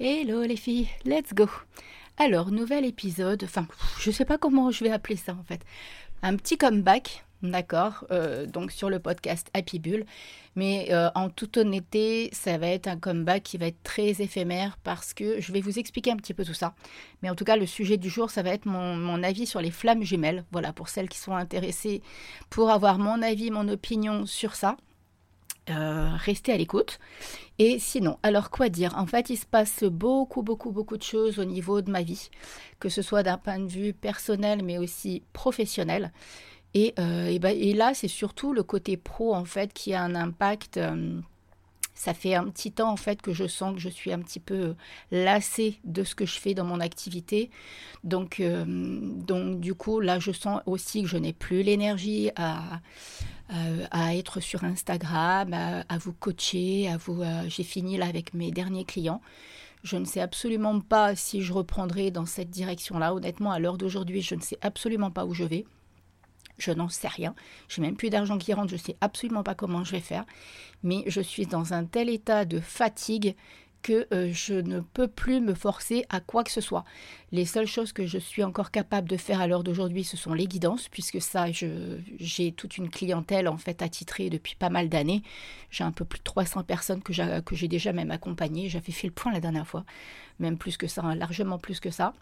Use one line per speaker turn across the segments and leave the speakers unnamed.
Hello les filles, let's go. Alors, nouvel épisode, enfin, je sais pas comment je vais appeler ça en fait. Un petit comeback, d'accord, euh, donc sur le podcast Happy Bull. Mais euh, en toute honnêteté, ça va être un comeback qui va être très éphémère parce que je vais vous expliquer un petit peu tout ça. Mais en tout cas, le sujet du jour, ça va être mon, mon avis sur les flammes jumelles. Voilà, pour celles qui sont intéressées pour avoir mon avis, mon opinion sur ça. Euh, restez à l'écoute. Et sinon, alors quoi dire? En fait, il se passe beaucoup, beaucoup, beaucoup de choses au niveau de ma vie, que ce soit d'un point de vue personnel, mais aussi professionnel. Et, euh, ben, et, là, c'est surtout le côté pro, en fait, qui a un impact. Euh, ça fait un petit temps, en fait, que je sens que je suis un petit peu lassée de ce que je fais dans mon activité. Donc, donc du coup, là, je sens aussi que je n'ai plus l'énergie à euh, à être sur Instagram, à, vous coacher, à vous. Euh, j'ai fini là avec mes derniers clients. Je ne sais absolument pas si je reprendrai dans cette direction-là. Honnêtement, à l'heure d'aujourd'hui, je ne sais absolument pas où je vais. Je n'en sais rien. Je n'ai même plus d'argent qui rentre. Je ne sais absolument pas comment je vais faire. Mais je suis dans un tel état de fatigue que euh, je ne peux plus me forcer à quoi que ce soit. Les seules choses que je suis encore capable de faire à l'heure d'aujourd'hui, ce sont les guidances, puisque ça, j'ai toute une clientèle en fait attitrée depuis pas mal d'années. J'ai un peu plus de 300 personnes que j'ai déjà même accompagnées. J'avais fait le point la dernière fois, même plus que ça, hein, largement plus que ça.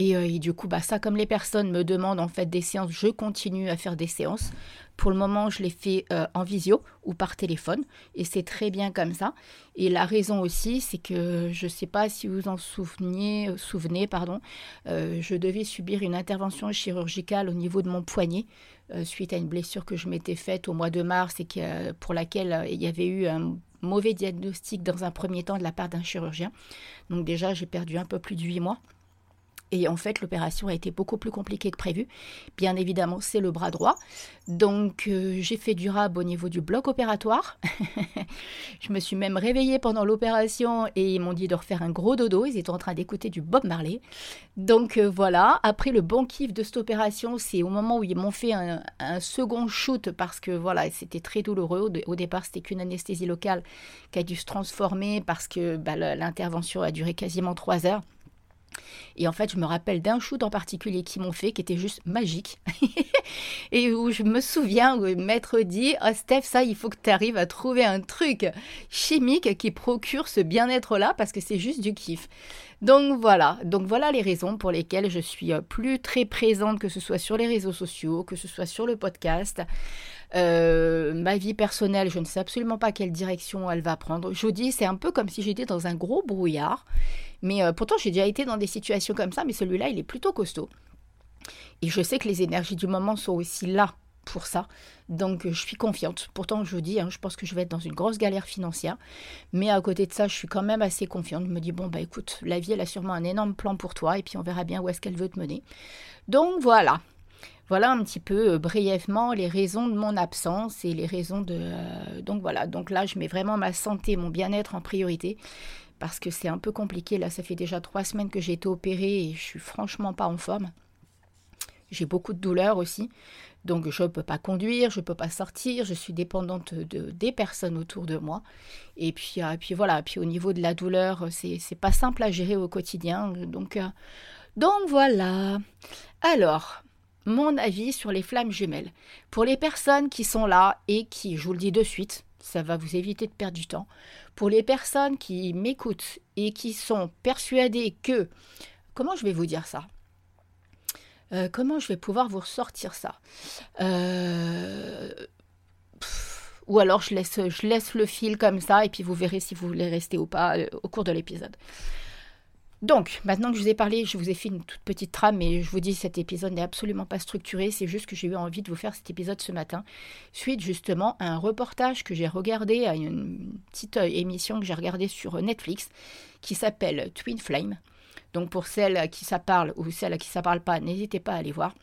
Euh, et, du coup, bah, ça, comme les personnes me demandent en fait des séances, je continue à faire des séances. Pour le moment, je les fais euh, en visio ou par téléphone, et c'est très bien comme ça. Et la raison aussi, c'est que je ne sais pas si vous en souveniez, euh, souvenez, pardon, je devais subir une intervention chirurgicale au niveau de mon poignet suite à une blessure que je m'étais faite au mois de mars et pour laquelle il y avait eu un mauvais diagnostic dans un premier temps de la part d'un chirurgien. Donc déjà, j'ai perdu un peu plus de 8 mois. Et en fait, l'opération a été beaucoup plus compliquée que prévu. Bien évidemment, c'est le bras droit. Donc, euh, j'ai fait du rab au niveau du bloc opératoire. je me suis même réveillée pendant l'opération et ils m'ont dit de refaire un gros dodo. Ils étaient en train d'écouter du Bob Marley. Donc, euh, voilà. Après, le bon kiff de cette opération, c'est au moment où ils m'ont fait un, second shoot parce que, voilà, c'était très douloureux. Au, départ, c'était qu'une anesthésie locale qui a dû se transformer parce que bah, l'intervention a duré quasiment trois heures. Et en fait, je me rappelle d'un shoot en particulier qu'ils m'ont fait, qui était juste magique. et où je me souviens où le maître dit oh Steph, ça, il faut que tu arrives à trouver un truc chimique qui procure ce bien-être-là, parce que c'est juste du kiff. Donc voilà, donc voilà les raisons pour lesquelles je suis euh, plus très présente, que ce soit sur les réseaux sociaux, que ce soit sur le podcast. Euh, ma vie personnelle, je ne sais absolument pas quelle direction elle va prendre. Je dis, c'est un peu comme si j'étais dans un gros brouillard. Mais euh, pourtant, j'ai déjà été dans des situations comme ça, mais celui-là, il est plutôt costaud. Et je sais que les énergies du moment sont aussi là pour ça. Donc je suis confiante. Pourtant, je dis, hein, je pense que je vais être dans une grosse galère financière. Mais à côté de ça, je suis quand même assez confiante. Je me dis, bon, bah écoute, la vie, elle a sûrement un énorme plan pour toi. Et puis on verra bien où est-ce qu'elle veut te mener. Donc voilà. Voilà un petit peu euh, brièvement les raisons de mon absence et les raisons de... Euh, donc voilà, donc là je mets vraiment ma santé, mon bien-être en priorité parce que c'est un peu compliqué. Là, ça fait déjà trois semaines que j'ai été opérée et je suis franchement pas en forme. J'ai beaucoup de douleurs aussi. Donc je ne peux pas conduire, je ne peux pas sortir, je suis dépendante de, des personnes autour de moi. Et puis, euh, puis voilà, puis au niveau de la douleur, c'est, c'est pas simple à gérer au quotidien. Donc, donc voilà. Alors, mon avis sur les flammes jumelles. Pour les personnes qui sont là et qui, je vous le dis de suite, ça va vous éviter de perdre du temps. Pour les personnes qui m'écoutent et qui sont persuadées que... Comment je vais vous dire ça? Euh, Comment je vais pouvoir vous ressortir ça? Euh, Ou alors je laisse, le fil comme ça et puis vous verrez si vous voulez rester ou pas euh, au cours de l'épisode. Donc, maintenant que je vous ai parlé, je vous ai fait une toute petite trame, mais je vous dis, cet épisode n'est absolument pas structuré. C'est juste que j'ai eu envie de vous faire cet épisode ce matin, suite justement à un reportage que j'ai regardé, à une petite euh, émission que j'ai regardée sur Netflix, qui s'appelle Twin Flame. Donc, pour celles à qui ça parle ou celles à qui ça parle pas, n'hésitez pas à aller voir.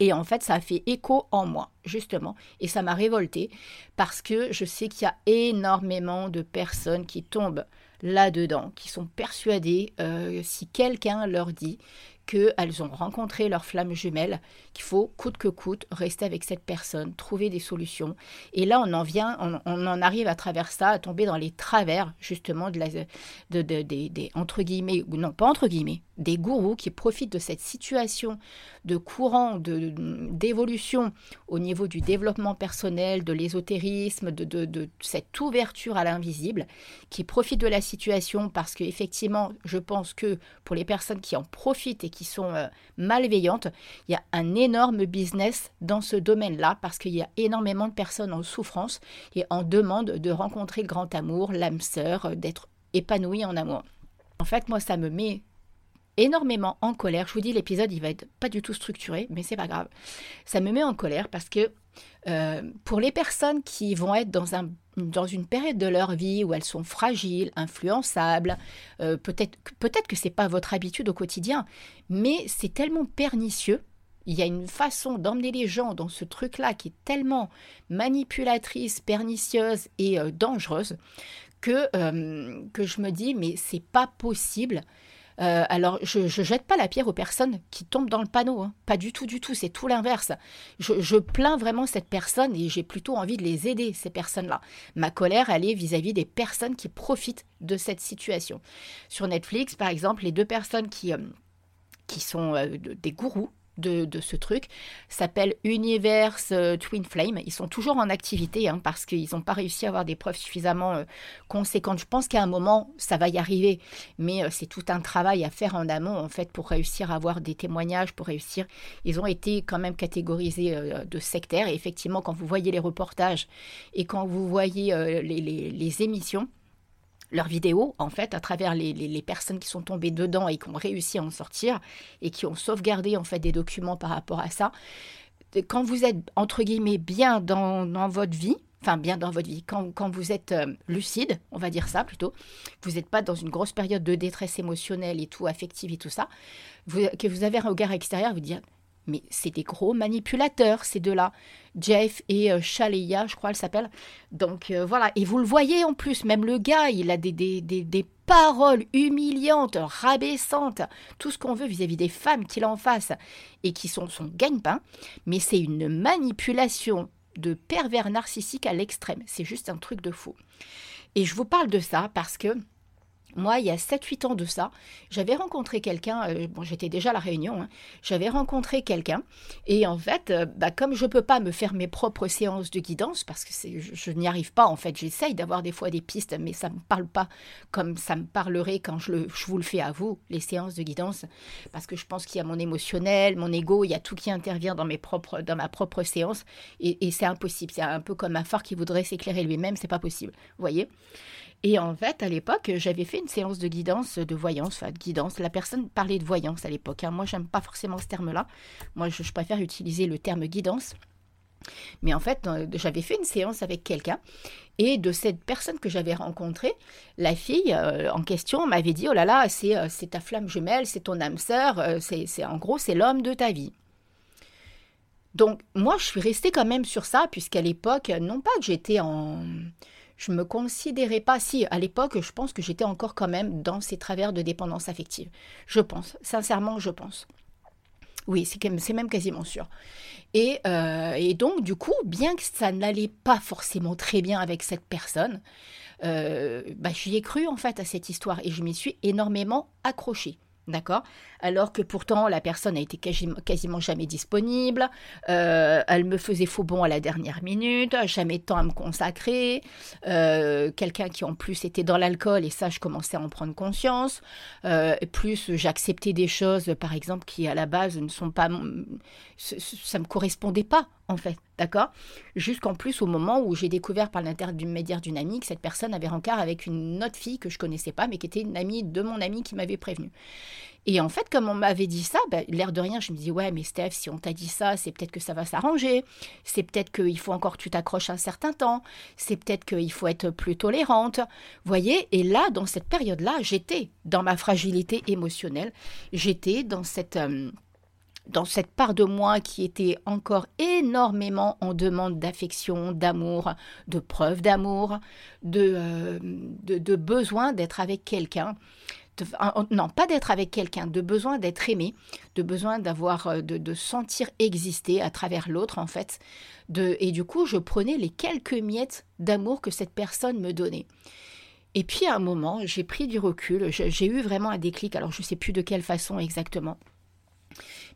Et en fait, ça a fait écho en moi, justement. Et ça m'a révolté parce que je sais qu'il y a énormément de personnes qui tombent là-dedans, qui sont persuadés, euh, si quelqu'un leur dit qu'elles ont rencontré leur flamme jumelle, qu'il faut coûte que coûte rester avec cette personne, trouver des solutions. Et là, on en vient, on, en arrive à travers ça à tomber dans les travers justement de la, de, entre guillemets ou non pas entre guillemets, des gourous qui profitent de cette situation de courant d'évolution au niveau du développement personnel, de l'ésotérisme, de, de, cette ouverture à l'invisible, qui profitent de la situation parce que effectivement, je pense que pour les personnes qui en profitent et qui sont euh, malveillantes, il y a un énorme business dans ce domaine-là parce qu'il y a énormément de personnes en souffrance et en demande de rencontrer le grand amour, l'âme sœur, euh, d'être épanouie en amour. En fait, moi, ça me met énormément en colère. Je vous dis, l'épisode, il va être pas du tout structuré, mais c'est pas grave. Ça me met en colère parce que euh, pour les personnes qui vont être dans, un, dans une période de leur vie où elles sont fragiles, influençables, euh, peut-être peut-être que c'est pas votre habitude au quotidien, mais c'est tellement pernicieux. Il y a une façon d'emmener les gens dans ce truc-là qui est tellement manipulatrice, pernicieuse et euh, dangereuse que, que je me dis, mais c'est pas possible euh, alors, je ne jette pas la pierre aux personnes qui tombent dans le panneau. Hein. Pas du tout, du tout. C'est tout l'inverse. Je, plains vraiment cette personne et j'ai plutôt envie de les aider, ces personnes-là. Ma colère, elle est vis-à-vis des personnes qui profitent de cette situation. Sur Netflix, par exemple, les deux personnes qui, euh, qui sont euh, des gourous, de, ce truc s'appelle Universe euh, Twin Flame. Ils sont toujours en activité hein, parce qu'ils n'ont pas réussi à avoir des preuves suffisamment euh, conséquentes. Je pense qu'à un moment, ça va y arriver, mais euh, c'est tout un travail à faire en amont en fait pour réussir à avoir des témoignages, pour réussir. Ils ont été quand même catégorisés de sectaires et effectivement, quand vous voyez les reportages et quand vous voyez les émissions, leurs vidéos, en fait, à travers les, personnes qui sont tombées dedans et qui ont réussi à en sortir et qui ont sauvegardé, en fait, des documents par rapport à ça. Quand vous êtes, entre guillemets, bien dans, votre vie, enfin bien dans votre vie, quand, vous êtes euh, lucide, on va dire ça plutôt, vous n'êtes pas dans une grosse période de détresse émotionnelle et tout, affective et tout ça, que vous avez un regard extérieur, vous dites mais c'est des gros manipulateurs, ces deux-là. Jeff et euh, je crois, elle s'appelle. Donc euh, voilà, et vous le voyez en plus, même le gars, il a des, des, des, paroles humiliantes, rabaissantes, tout ce qu'on veut vis-à-vis des femmes qu'il en face, et qui sont son gagne-pain, mais c'est une manipulation de pervers narcissique à l'extrême. C'est juste un truc de fou. Et je vous parle de ça parce que moi, il y a 7-8 ans de ça, j'avais rencontré quelqu'un, euh, bon j'étais déjà à la Réunion, hein, j'avais rencontré quelqu'un, et en fait, euh, bah, comme je ne peux pas me faire mes propres séances de guidance, parce que je, je n'y arrive pas en fait, j'essaye d'avoir des fois des pistes, mais ça ne me parle pas comme ça me parlerait quand je, je vous le fais à vous, les séances de guidance, parce que je pense qu'il y a mon émotionnel, mon ego, il y a tout qui intervient dans, mes propres, dans ma propre séance, et, et c'est impossible, c'est un peu comme un phare qui voudrait s'éclairer lui-même, c'est pas possible, vous voyez et en fait, à l'époque, j'avais fait une séance de guidance, de voyance, enfin de guidance. La personne parlait de voyance à l'époque. Hein. Moi, j'aime pas forcément ce terme-là. Moi, je, préfère utiliser le terme guidance. Mais en fait, euh, j'avais fait une séance avec quelqu'un et de cette personne que j'avais rencontrée, la fille euh, en question m'avait dit Oh là là, c'est euh, ta flamme jumelle, c'est ton âme sœur, c'est en gros, c'est l'homme de ta vie. Donc, moi, je suis restée quand même sur ça, puisqu'à l'époque, non pas que j'étais en je me considérais pas, si à l'époque, je pense que j'étais encore quand même dans ces travers de dépendance affective. Je pense, sincèrement, je pense. Oui, c'est même quasiment sûr. Et, euh, et, donc, du coup, bien que ça n'allait pas forcément très bien avec cette personne, euh, bah, j'y ai cru en fait à cette histoire et je m'y suis énormément accrochée. D'accord Alors que pourtant, la personne a été quasiment, jamais disponible, euh, elle me faisait faux bon à la dernière minute, jamais de temps à me consacrer, euh, quelqu'un qui en plus était dans l'alcool, et ça, je commençais à en prendre conscience. Euh, plus, j'acceptais des choses, par exemple, qui à la base ne sont pas. Ça ne me correspondait pas, en fait. D'accord? Jusqu'en plus, au moment où j'ai découvert par l'intermédiaire d'une amie que cette personne avait rencard avec une autre fille que je connaissais pas, mais qui était une amie de mon ami qui m'avait prévenu. Et en fait, comme on m'avait dit ça, ben, l'air de rien, je me dis ouais, mais Steph, si on t'a dit ça, c'est peut-être que ça va s'arranger. C'est peut-être qu'il faut encore que tu t'accroches un certain temps. C'est peut-être qu'il faut être plus tolérante. Voyez? Et là, dans cette période-là, j'étais dans ma fragilité émotionnelle. J'étais dans cette euh, dans cette part de moi qui était encore énormément en demande d'affection, d'amour, de preuve d'amour, de, euh, de, besoin d'être avec quelqu'un. non, pas d'être avec quelqu'un, de besoin d'être aimé, de besoin d'avoir, euh, de, sentir exister à travers l'autre en fait. De, et du coup, je prenais les quelques miettes d'amour que cette personne me donnait. Et puis à un moment, j'ai pris du recul, j'ai eu vraiment un déclic, alors je ne sais plus de quelle façon exactement.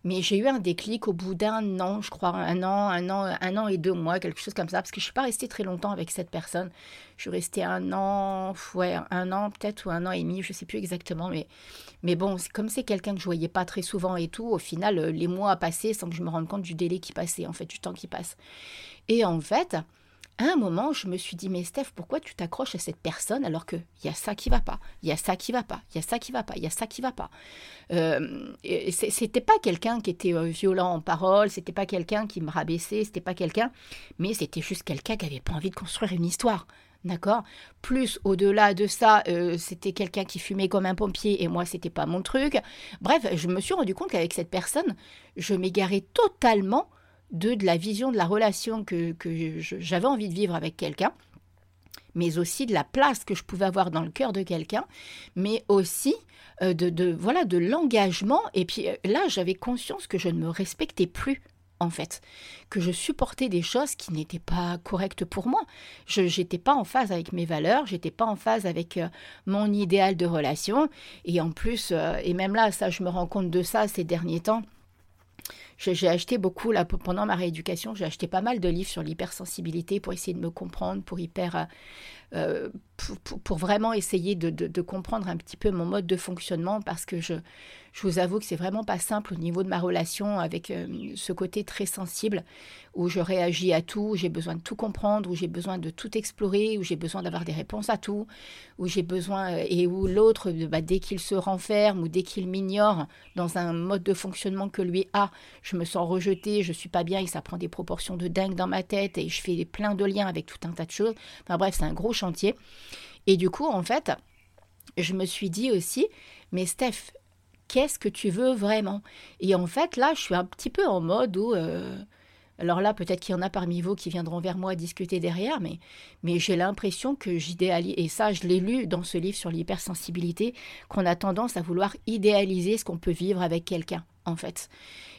Mais j'ai eu un déclic au bout d'un an, je crois, un an, un an, un an et deux mois, quelque chose comme ça, parce que je ne suis pas restée très longtemps avec cette personne. Je suis restée un an, ouais, un an peut-être ou un an et demi, je ne sais plus exactement, mais, mais bon, comme c'est quelqu'un que je voyais pas très souvent et tout, au final, euh, les mois a passé sans que je me rende compte du délai qui passait, en fait, du temps qui passe. Et en fait, à un moment, je me suis dit, mais Steph, pourquoi tu t'accroches à cette personne alors qu'il y a ça qui va pas, il y a ça qui va pas, il y a ça qui va pas, il y a ça qui va pas? Euh, c'était pas quelqu'un qui était euh, violent en parole, c'était pas quelqu'un qui me rabaissait, c'était pas quelqu'un, mais c'était juste quelqu'un qui avait pas envie de construire une histoire. D'accord? Plus au-delà de ça, euh, c'était quelqu'un qui fumait comme un pompier et moi, c'était pas mon truc. Bref, je me suis rendu compte qu'avec cette personne, je m'égarais totalement de, de la vision de la relation que, j'avais envie de vivre avec quelqu'un, mais aussi de la place que je pouvais avoir dans le cœur de quelqu'un, mais aussi euh, de, voilà de l'engagement. Et puis euh, là, j'avais conscience que je ne me respectais plus en fait, que je supportais des choses qui n'étaient pas correctes pour moi. Je n'étais pas en phase avec mes valeurs, j'étais pas en phase avec euh, mon idéal de relation. Et en plus, et même là, ça, je me rends compte de ça ces derniers temps j'ai acheté beaucoup, là, pendant ma rééducation, j'ai acheté pas mal de livres sur l'hypersensibilité pour essayer de me comprendre, pour hyper euh, pour, vraiment essayer de, comprendre un petit peu mon mode de fonctionnement parce que je, je vous avoue que c'est vraiment pas simple au niveau de ma relation avec euh, ce côté très sensible où je réagis à tout, où j'ai besoin de tout comprendre, où j'ai besoin de tout explorer, où j'ai besoin d'avoir des réponses à tout, où j'ai besoin euh, et où l'autre, bah, dès qu'il se renferme ou dès qu'il m'ignore dans un mode de fonctionnement que lui a, je me sens rejetée, je suis pas bien et ça prend des proportions de dingue dans ma tête et je fais plein de liens avec tout un tas de choses. Enfin bref, c'est un gros Et du coup, en fait, je me suis dit aussi, mais Steph, qu'est-ce que tu veux vraiment? Et en fait, là, je suis un petit peu en mode où... Euh, alors là, peut-être qu'il y en a parmi vous qui viendront vers moi discuter derrière, mais, j'ai l'impression que j'idéalise, et ça je l'ai lu dans ce livre sur l'hypersensibilité, qu'on a tendance à vouloir idéaliser ce qu'on peut vivre avec quelqu'un, en fait.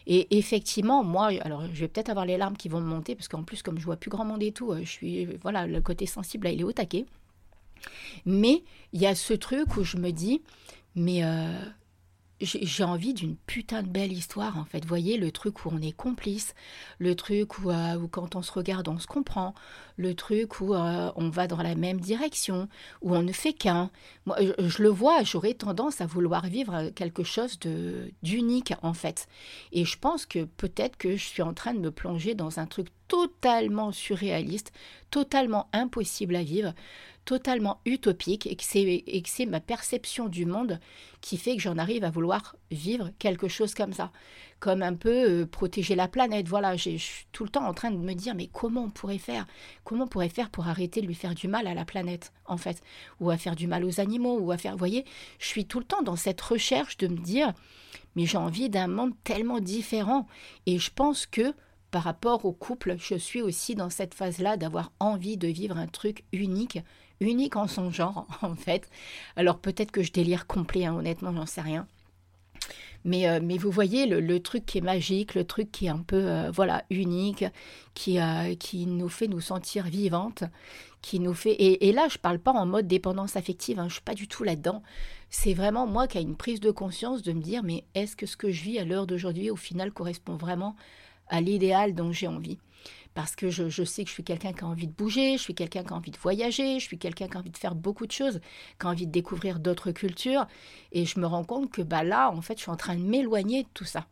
Et effectivement, moi, alors je vais peut-être avoir les larmes qui vont me monter, parce qu'en plus, comme je vois plus grand monde et tout, je suis, voilà, le côté sensible, là, il est au taquet. Mais il y a ce truc où je me dis, mais euh, j'ai envie d'une putain de belle histoire en fait. Vous voyez le truc où on est complice, le truc où, euh, où, quand on se regarde on se comprend, le truc où euh, on va dans la même direction, où on ne fait qu'un. Moi je, le vois, j'aurais tendance à vouloir vivre quelque chose de d'unique en fait. Et je pense que peut-être que je suis en train de me plonger dans un truc totalement surréaliste, totalement impossible à vivre totalement utopique et que c'est ma perception du monde qui fait que j'en arrive à vouloir vivre quelque chose comme ça. Comme un peu euh, protéger la planète. Voilà, je suis tout le temps en train de me dire mais comment on pourrait faire? Comment on pourrait faire pour arrêter de lui faire du mal à la planète, en fait? Ou à faire du mal aux animaux, ou à faire... Je suis tout le temps dans cette recherche de me dire mais j'ai envie d'un monde tellement différent. Et je pense que par rapport au couple, je suis aussi dans cette phase-là d'avoir envie de vivre un truc unique unique en son genre, en fait. Alors peut-être que je délire complet, hein, honnêtement, j'en sais rien. Mais, euh, mais vous voyez le, truc qui est magique, le truc qui est un peu euh, voilà unique, qui, euh, qui nous fait nous sentir vivantes, qui nous fait et, là je parle pas en mode dépendance affective, hein, je suis pas du tout là-dedans. C'est vraiment moi qui ai une prise de conscience de me dire mais est-ce que ce que je vis à l'heure d'aujourd'hui au final correspond vraiment à l'idéal dont j'ai envie? Parce que je, sais que je suis quelqu'un qui a envie de bouger, je suis quelqu'un qui a envie de voyager, je suis quelqu'un qui a envie de faire beaucoup de choses, qui a envie de découvrir d'autres cultures. Et je me rends compte que bah, là, en fait, je suis en train de m'éloigner de tout ça.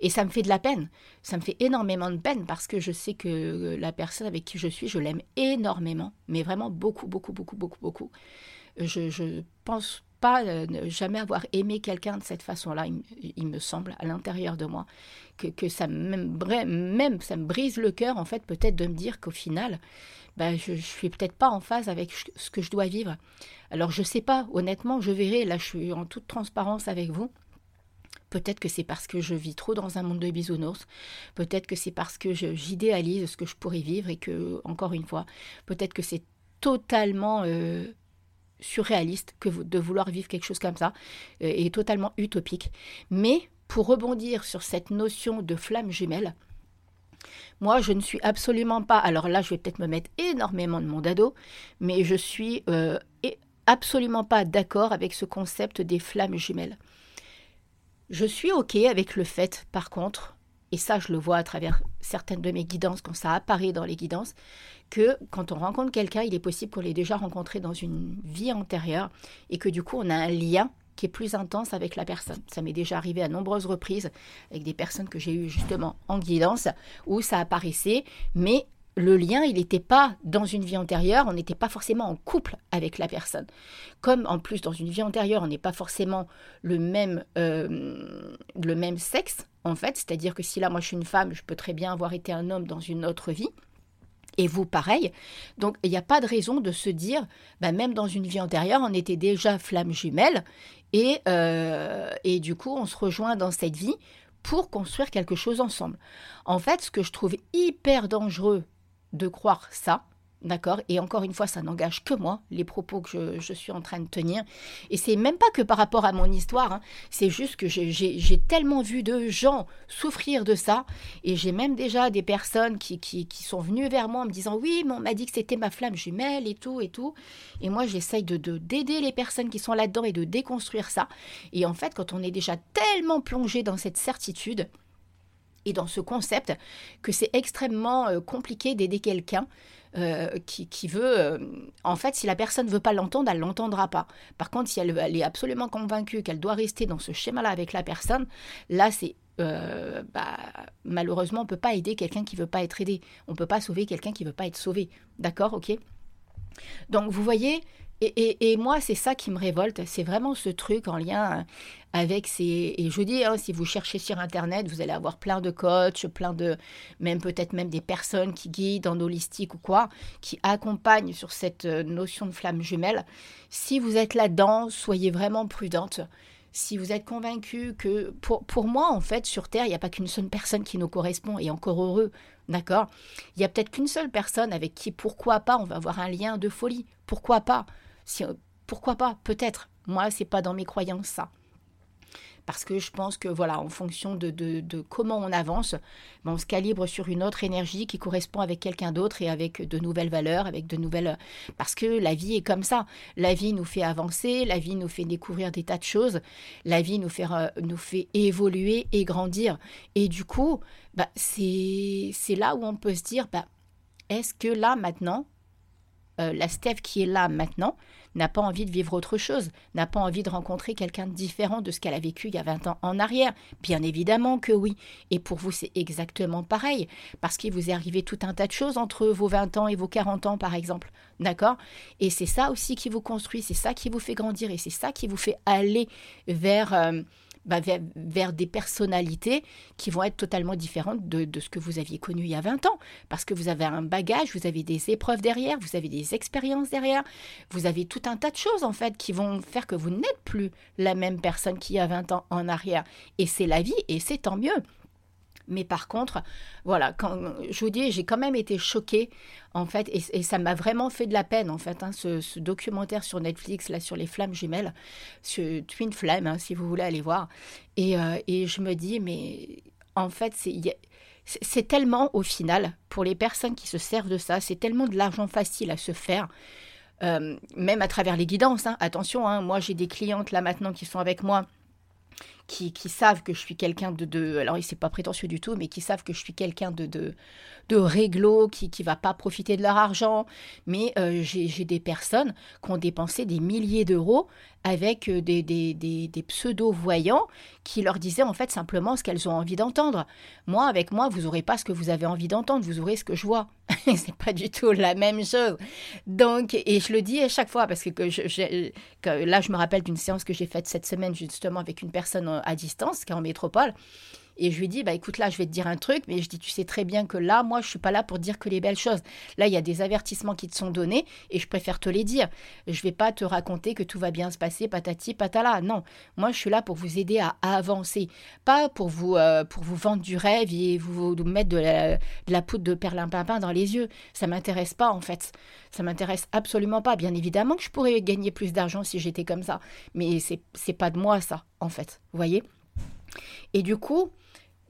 Et ça me fait de la peine. Ça me fait énormément de peine parce que je sais que la personne avec qui je suis, je l'aime énormément, mais vraiment beaucoup, beaucoup, beaucoup, beaucoup, beaucoup. Je, je pense pas euh, jamais avoir aimé quelqu'un de cette façon-là, il, me semble, à l'intérieur de moi, que, que ça même, même ça me brise le cœur, en fait, peut-être de me dire qu'au final, ben, je, je suis peut-être pas en phase avec ce que je dois vivre. Alors je sais pas, honnêtement, je verrai, là je suis en toute transparence avec vous. Peut-être que c'est parce que je vis trop dans un monde de bisounours. Peut-être que c'est parce que j'idéalise ce que je pourrais vivre et que, encore une fois, peut-être que c'est totalement euh, surréaliste que de vouloir vivre quelque chose comme ça, euh, et totalement utopique. Mais pour rebondir sur cette notion de flamme jumelle, moi, je ne suis absolument pas, alors là, je vais peut-être me mettre énormément de mon dado, mais je suis euh, absolument pas d'accord avec ce concept des flammes jumelles. Je suis OK avec le fait, par contre, et ça je le vois à travers certaines de mes guidances, quand ça apparaît dans les guidances, que quand on rencontre quelqu'un, il est possible qu'on l'ait déjà rencontré dans une vie antérieure et que du coup on a un lien qui est plus intense avec la personne. Ça m'est déjà arrivé à nombreuses reprises avec des personnes que j'ai eues justement en guidance où ça apparaissait, mais le lien, il n'était pas dans une vie antérieure, on n'était pas forcément en couple avec la personne. Comme en plus dans une vie antérieure, on n'est pas forcément le même, euh, le même sexe, en fait, c'est-à-dire que si là, moi je suis une femme, je peux très bien avoir été un homme dans une autre vie. Et vous, pareil. Donc, il n'y a pas de raison de se dire, bah, même dans une vie antérieure, on était déjà flamme jumelle. Et, euh, et du coup, on se rejoint dans cette vie pour construire quelque chose ensemble. En fait, ce que je trouve hyper dangereux de croire ça, D'accord? Et encore une fois, ça n'engage que moi, les propos que je, suis en train de tenir. Et c'est même pas que par rapport à mon histoire, hein. c'est juste que j'ai tellement vu de gens souffrir de ça. Et j'ai même déjà des personnes qui, sont venues vers moi en me disant Oui, mais on m'a dit que c'était ma flamme jumelle et tout et tout. Et moi, j'essaye de d'aider les personnes qui sont là-dedans et de déconstruire ça. Et en fait, quand on est déjà tellement plongé dans cette certitude, et dans ce concept que c'est extrêmement euh, compliqué d'aider quelqu'un euh, qui, veut... Euh, en fait, si la personne ne veut pas l'entendre, elle ne l'entendra pas. Par contre, si elle, est absolument convaincue qu'elle doit rester dans ce schéma-là avec la personne, là, c'est... bah, malheureusement, on ne peut pas aider quelqu'un qui ne veut pas être aidé. On ne peut pas sauver quelqu'un qui ne veut pas être sauvé. D'accord Ok? Donc vous voyez, et, moi, c'est ça qui me révolte, c'est vraiment ce truc en lien avec ces... Et je dis, hein, si vous cherchez sur Internet, vous allez avoir plein de coachs, plein de... Même peut-être même des personnes qui guident en holistique ou quoi, qui accompagnent sur cette euh, notion de flamme jumelle. Si vous êtes là-dedans, soyez vraiment prudente. Si vous êtes convaincu que... Pour, pour moi, en fait, sur Terre, il n'y a pas qu'une seule personne qui nous correspond, et encore heureux, d'accord? Il y a peut-être qu'une seule personne avec qui, pourquoi pas, on va avoir un lien de folie. Pourquoi pas? Euh, pourquoi pas Peut-être. Moi, c'est pas dans mes croyances ça. Parce que je pense que voilà, en fonction de, de, comment on avance, ben, on se calibre sur une autre énergie qui correspond avec quelqu'un d'autre et avec de nouvelles valeurs, avec de nouvelles. Parce que la vie est comme ça. La vie nous fait avancer, la vie nous fait découvrir des tas de choses, la vie nous fait, euh, nous fait évoluer et grandir. Et du coup, bah, c'est là où on peut se dire, bah, est-ce que là maintenant, euh, la Steph qui est là maintenant n'a pas envie de vivre autre chose, n'a pas envie de rencontrer quelqu'un de différent de ce qu'elle a vécu il y a 20 ans en arrière. Bien évidemment que oui. Et pour vous, c'est exactement pareil, parce qu'il vous est arrivé tout un tas de choses entre vos 20 ans et vos 40 ans, par exemple. D'accord? Et c'est ça aussi qui vous construit, c'est ça qui vous fait grandir, et c'est ça qui vous fait aller vers... Euh, bah, vers, des personnalités qui vont être totalement différentes de, de, ce que vous aviez connu il y a 20 ans. Parce que vous avez un bagage, vous avez des épreuves derrière, vous avez des expériences derrière, vous avez tout un tas de choses en fait qui vont faire que vous n'êtes plus la même personne qu'il y a 20 ans en arrière. Et c'est la vie et c'est tant mieux. Mais par contre, voilà, quand, je vous dis, j'ai quand même été choquée, en fait, et, ça m'a vraiment fait de la peine, en fait, hein, ce, documentaire sur Netflix, là, sur les flammes jumelles, ce Twin Flame, hein, si vous voulez aller voir. Et, euh, et je me dis, mais en fait, c'est tellement, au final, pour les personnes qui se servent de ça, c'est tellement de l'argent facile à se faire. Euh, même à travers les guidances, hein. attention, moi j'ai des clientes là maintenant qui sont avec moi, qui, savent que je suis quelqu'un de, de, alors c'est pas prétentieux du tout, mais qui savent que je suis quelqu'un de, de, de réglo, qui ne va pas profiter de leur argent. Mais euh, j'ai des personnes qui ont dépensé des milliers d'euros avec euh, des, des, des, pseudo-voyants qui leur disaient en fait simplement ce qu'elles ont envie d'entendre. Moi, avec moi, vous n'aurez pas ce que vous avez envie d'entendre, vous aurez ce que je vois. c'est pas du tout la même chose. Donc, et je le dis à chaque fois parce que, là, je me rappelle d'une séance que j'ai faite cette semaine justement avec une personne à distance qui est en métropole Et je lui dis, bah écoute, là, je vais te dire un truc, mais je dis, tu sais très bien que là, moi, je suis pas là pour dire que les belles choses. Là, il y a des avertissements qui te sont donnés et je préfère te les dire. Je vais pas te raconter que tout va bien se passer, patati, patala. Non, moi, je suis là pour vous aider à, avancer, pas pour vous, euh, pour vous vendre du rêve et vous, mettre de la, poudre de perlimpinpin dans les yeux. Ça m'intéresse pas, en fait. Ça m'intéresse absolument pas. Bien évidemment que je pourrais gagner plus d'argent si j'étais comme ça, mais c'est pas de moi ça, en fait. Vous voyez? Et du coup,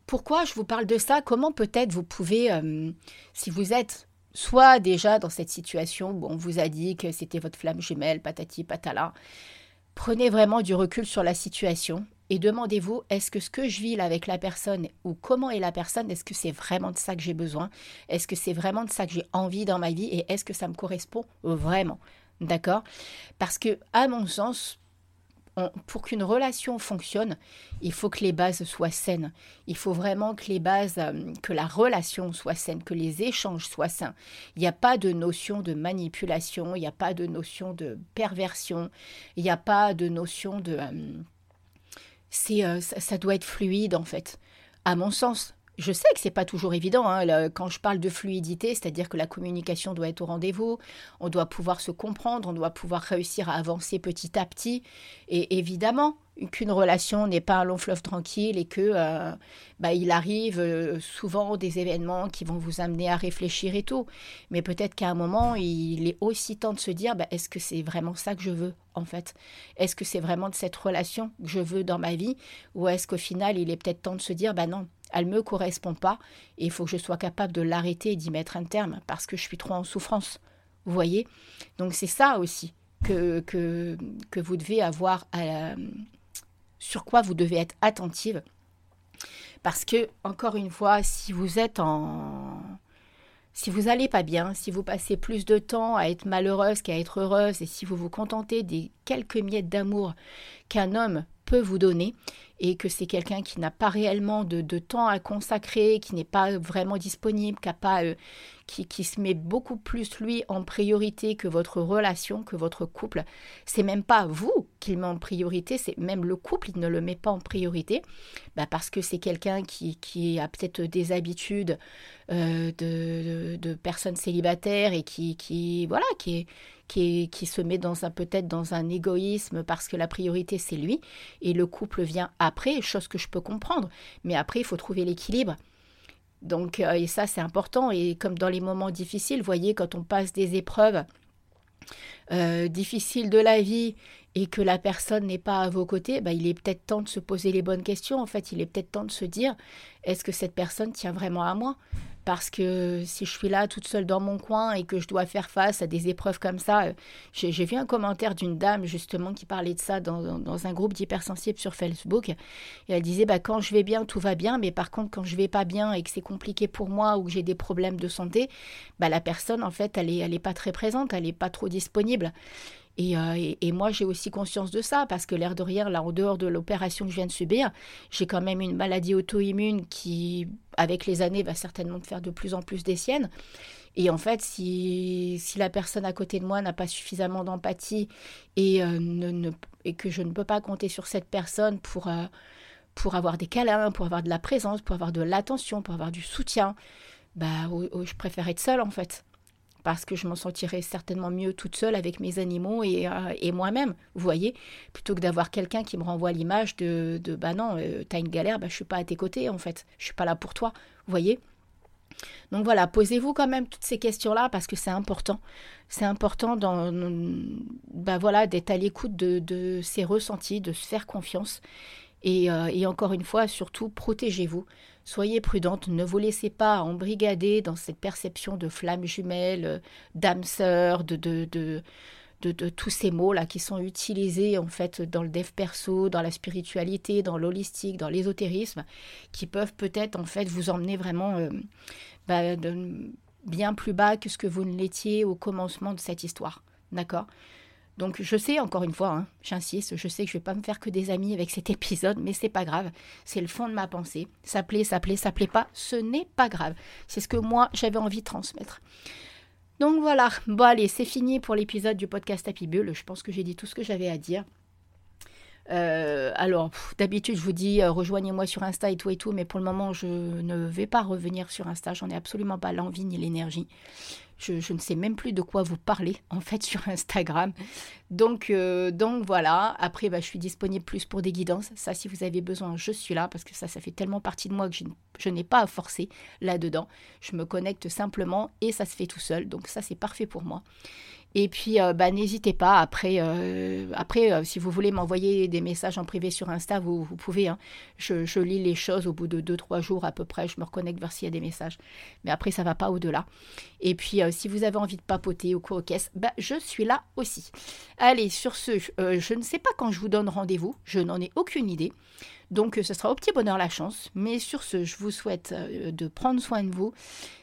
pourquoi je vous parle de ça? Comment peut-être vous pouvez, euh, si vous êtes soit déjà dans cette situation où on vous a dit que c'était votre flamme jumelle, patati patala, prenez vraiment du recul sur la situation et demandez-vous est-ce que ce que je vis là avec la personne ou comment est la personne, est-ce que c'est vraiment de ça que j'ai besoin? Est-ce que c'est vraiment de ça que j'ai envie dans ma vie et est-ce que ça me correspond vraiment? D'accord? Parce que, à mon sens, pour qu'une relation fonctionne, il faut que les bases soient saines. Il faut vraiment que les bases, euh, que la relation soit saine, que les échanges soient sains. Il n'y a pas de notion de manipulation, il n'y a pas de notion de perversion, il n'y a pas de notion de... Euh, euh, ça doit être fluide en fait. À mon sens, je sais que c'est pas toujours évident. Hein, quand je parle de fluidité, c'est-à-dire que la communication doit être au rendez-vous, on doit pouvoir se comprendre, on doit pouvoir réussir à avancer petit à petit. Et évidemment, qu'une relation n'est pas un long fleuve tranquille et que euh, bah, il arrive euh, souvent des événements qui vont vous amener à réfléchir et tout. Mais peut-être qu'à un moment, il est aussi temps de se dire bah, est-ce que c'est vraiment ça que je veux en fait? Est-ce que c'est vraiment de cette relation que je veux dans ma vie? Ou est-ce qu'au final, il est peut-être temps de se dire bah non, elle me correspond pas et il faut que je sois capable de l'arrêter et d'y mettre un terme parce que je suis trop en souffrance. Vous voyez Donc c'est ça aussi que, que, que vous devez avoir à, sur quoi vous devez être attentive. Parce que, encore une fois, si vous êtes en. Si vous n'allez pas bien, si vous passez plus de temps à être malheureuse qu'à être heureuse, et si vous vous contentez des quelques miettes d'amour qu'un homme peut vous donner, et que c'est quelqu'un qui n'a pas réellement de, temps à consacrer, qui n'est pas vraiment disponible, qui, pas, euh, qui, qui, se met beaucoup plus lui en priorité que votre relation, que votre couple. C'est même pas vous qu'il met en priorité, c'est même le couple, il ne le met pas en priorité, bah parce que c'est quelqu'un qui, qui, a peut-être des habitudes euh, de, de, de, personnes célibataires et qui, qui voilà, qui est qui, se met dans un peut-être dans un égoïsme parce que la priorité c'est lui et le couple vient après, chose que je peux comprendre. Mais après, il faut trouver l'équilibre. Donc, euh, et ça, c'est important. Et comme dans les moments difficiles, vous voyez, quand on passe des épreuves euh, difficiles de la vie et que la personne n'est pas à vos côtés, bah, il est peut-être temps de se poser les bonnes questions. En fait, il est peut-être temps de se dire est-ce que cette personne tient vraiment à moi? Parce que si je suis là toute seule dans mon coin et que je dois faire face à des épreuves comme ça, euh, j'ai vu un commentaire d'une dame justement qui parlait de ça dans, un groupe d'hypersensibles sur Facebook. Et elle disait bah, quand je vais bien, tout va bien, mais par contre, quand je vais pas bien et que c'est compliqué pour moi ou que j'ai des problèmes de santé, bah, la personne, en fait, elle n'est elle est pas très présente, elle n'est pas trop disponible. Euh, et, moi, j'ai aussi conscience de ça, parce que l'air de rien, là, en dehors de l'opération que je viens de subir, j'ai quand même une maladie auto-immune qui, avec les années, va certainement faire de plus en plus des siennes. Et en fait, si, si la personne à côté de moi n'a pas suffisamment d'empathie et, euh, que je ne peux pas compter sur cette personne pour, euh, pour avoir des câlins, pour avoir de la présence, pour avoir de l'attention, pour avoir du soutien, bah, je préfère être seule en fait parce que je m'en sentirais certainement mieux toute seule avec mes animaux et, euh, moi-même, vous voyez, plutôt que d'avoir quelqu'un qui me renvoie l'image de, de bah non, euh, t'as une galère, bah je suis pas à tes côtés en fait, je suis pas là pour toi, vous voyez. Donc voilà, posez-vous quand même toutes ces questions-là parce que c'est important. C'est important dans, bah voilà, d'être à l'écoute de, ses ressentis, de se faire confiance. Et, euh, et encore une fois, surtout, protégez-vous. Soyez prudente, ne vous laissez pas embrigader dans cette perception de flamme jumelle, euh, d'âme sœur, de, de, de, de, tous ces mots-là qui sont utilisés en fait dans le dev perso, dans la spiritualité, dans l'holistique, dans l'ésotérisme, qui peuvent peut-être en fait vous emmener vraiment euh, bah, bien plus bas que ce que vous ne l'étiez au commencement de cette histoire. D'accord? Donc je sais, encore une fois, hein, j'insiste, je sais que je vais pas me faire que des amis avec cet épisode, mais c'est pas grave. C'est le fond de ma pensée. Ça plaît, ça plaît, ça plaît pas, ce n'est pas grave. C'est ce que moi j'avais envie de transmettre. Donc voilà, bon allez, c'est fini pour l'épisode du podcast Happy Bull. Je pense que j'ai dit tout ce que j'avais à dire. Alors, d'habitude, je vous dis, rejoignez-moi sur Insta et tout et tout, mais pour le moment, je ne vais pas revenir sur Insta. J'en ai absolument pas l'envie ni l'énergie. Je, ne sais même plus de quoi vous parlez en fait sur Instagram. Donc, euh, donc voilà, après bah, je suis disponible plus pour des guidances. Ça, si vous avez besoin, je suis là parce que ça, ça fait tellement partie de moi que je, n'ai pas à forcer là-dedans. Je me connecte simplement et ça se fait tout seul. Donc ça, c'est parfait pour moi. Et puis, euh, bah, n'hésitez pas, après, euh, après euh, si vous voulez m'envoyer des messages en privé sur Insta, vous, pouvez. Hein. Je, lis les choses au bout de 2-3 jours à peu près, je me reconnecte vers s'il y a des messages. Mais après, ça va pas au-delà. Et puis, si vous avez envie de papoter ou quoi aux caisses, bah, je suis là aussi. Allez, sur ce, je ne sais pas quand je vous donne rendez-vous, je n'en ai aucune idée. Donc ce sera au petit bonheur la chance. Mais sur ce, je vous souhaite de prendre soin de vous,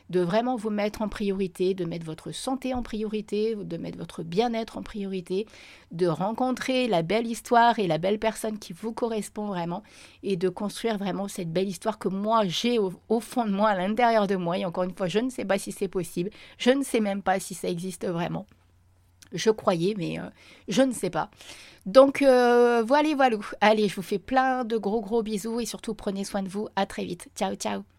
de vraiment vous mettre en priorité, de mettre votre santé en priorité, de mettre votre bien-être en priorité, de rencontrer la belle histoire et la belle personne qui vous correspond vraiment et de construire vraiment cette belle histoire que moi j'ai au, fond de moi, à l'intérieur de moi. Et encore une fois, je ne sais pas si c'est possible, je ne sais même pas si ça existe vraiment. Je croyais, mais euh, je ne sais pas. Donc euh, voilà, voilà. Allez, je vous fais plein de gros gros bisous et surtout prenez soin de vous. À très vite. Ciao, ciao.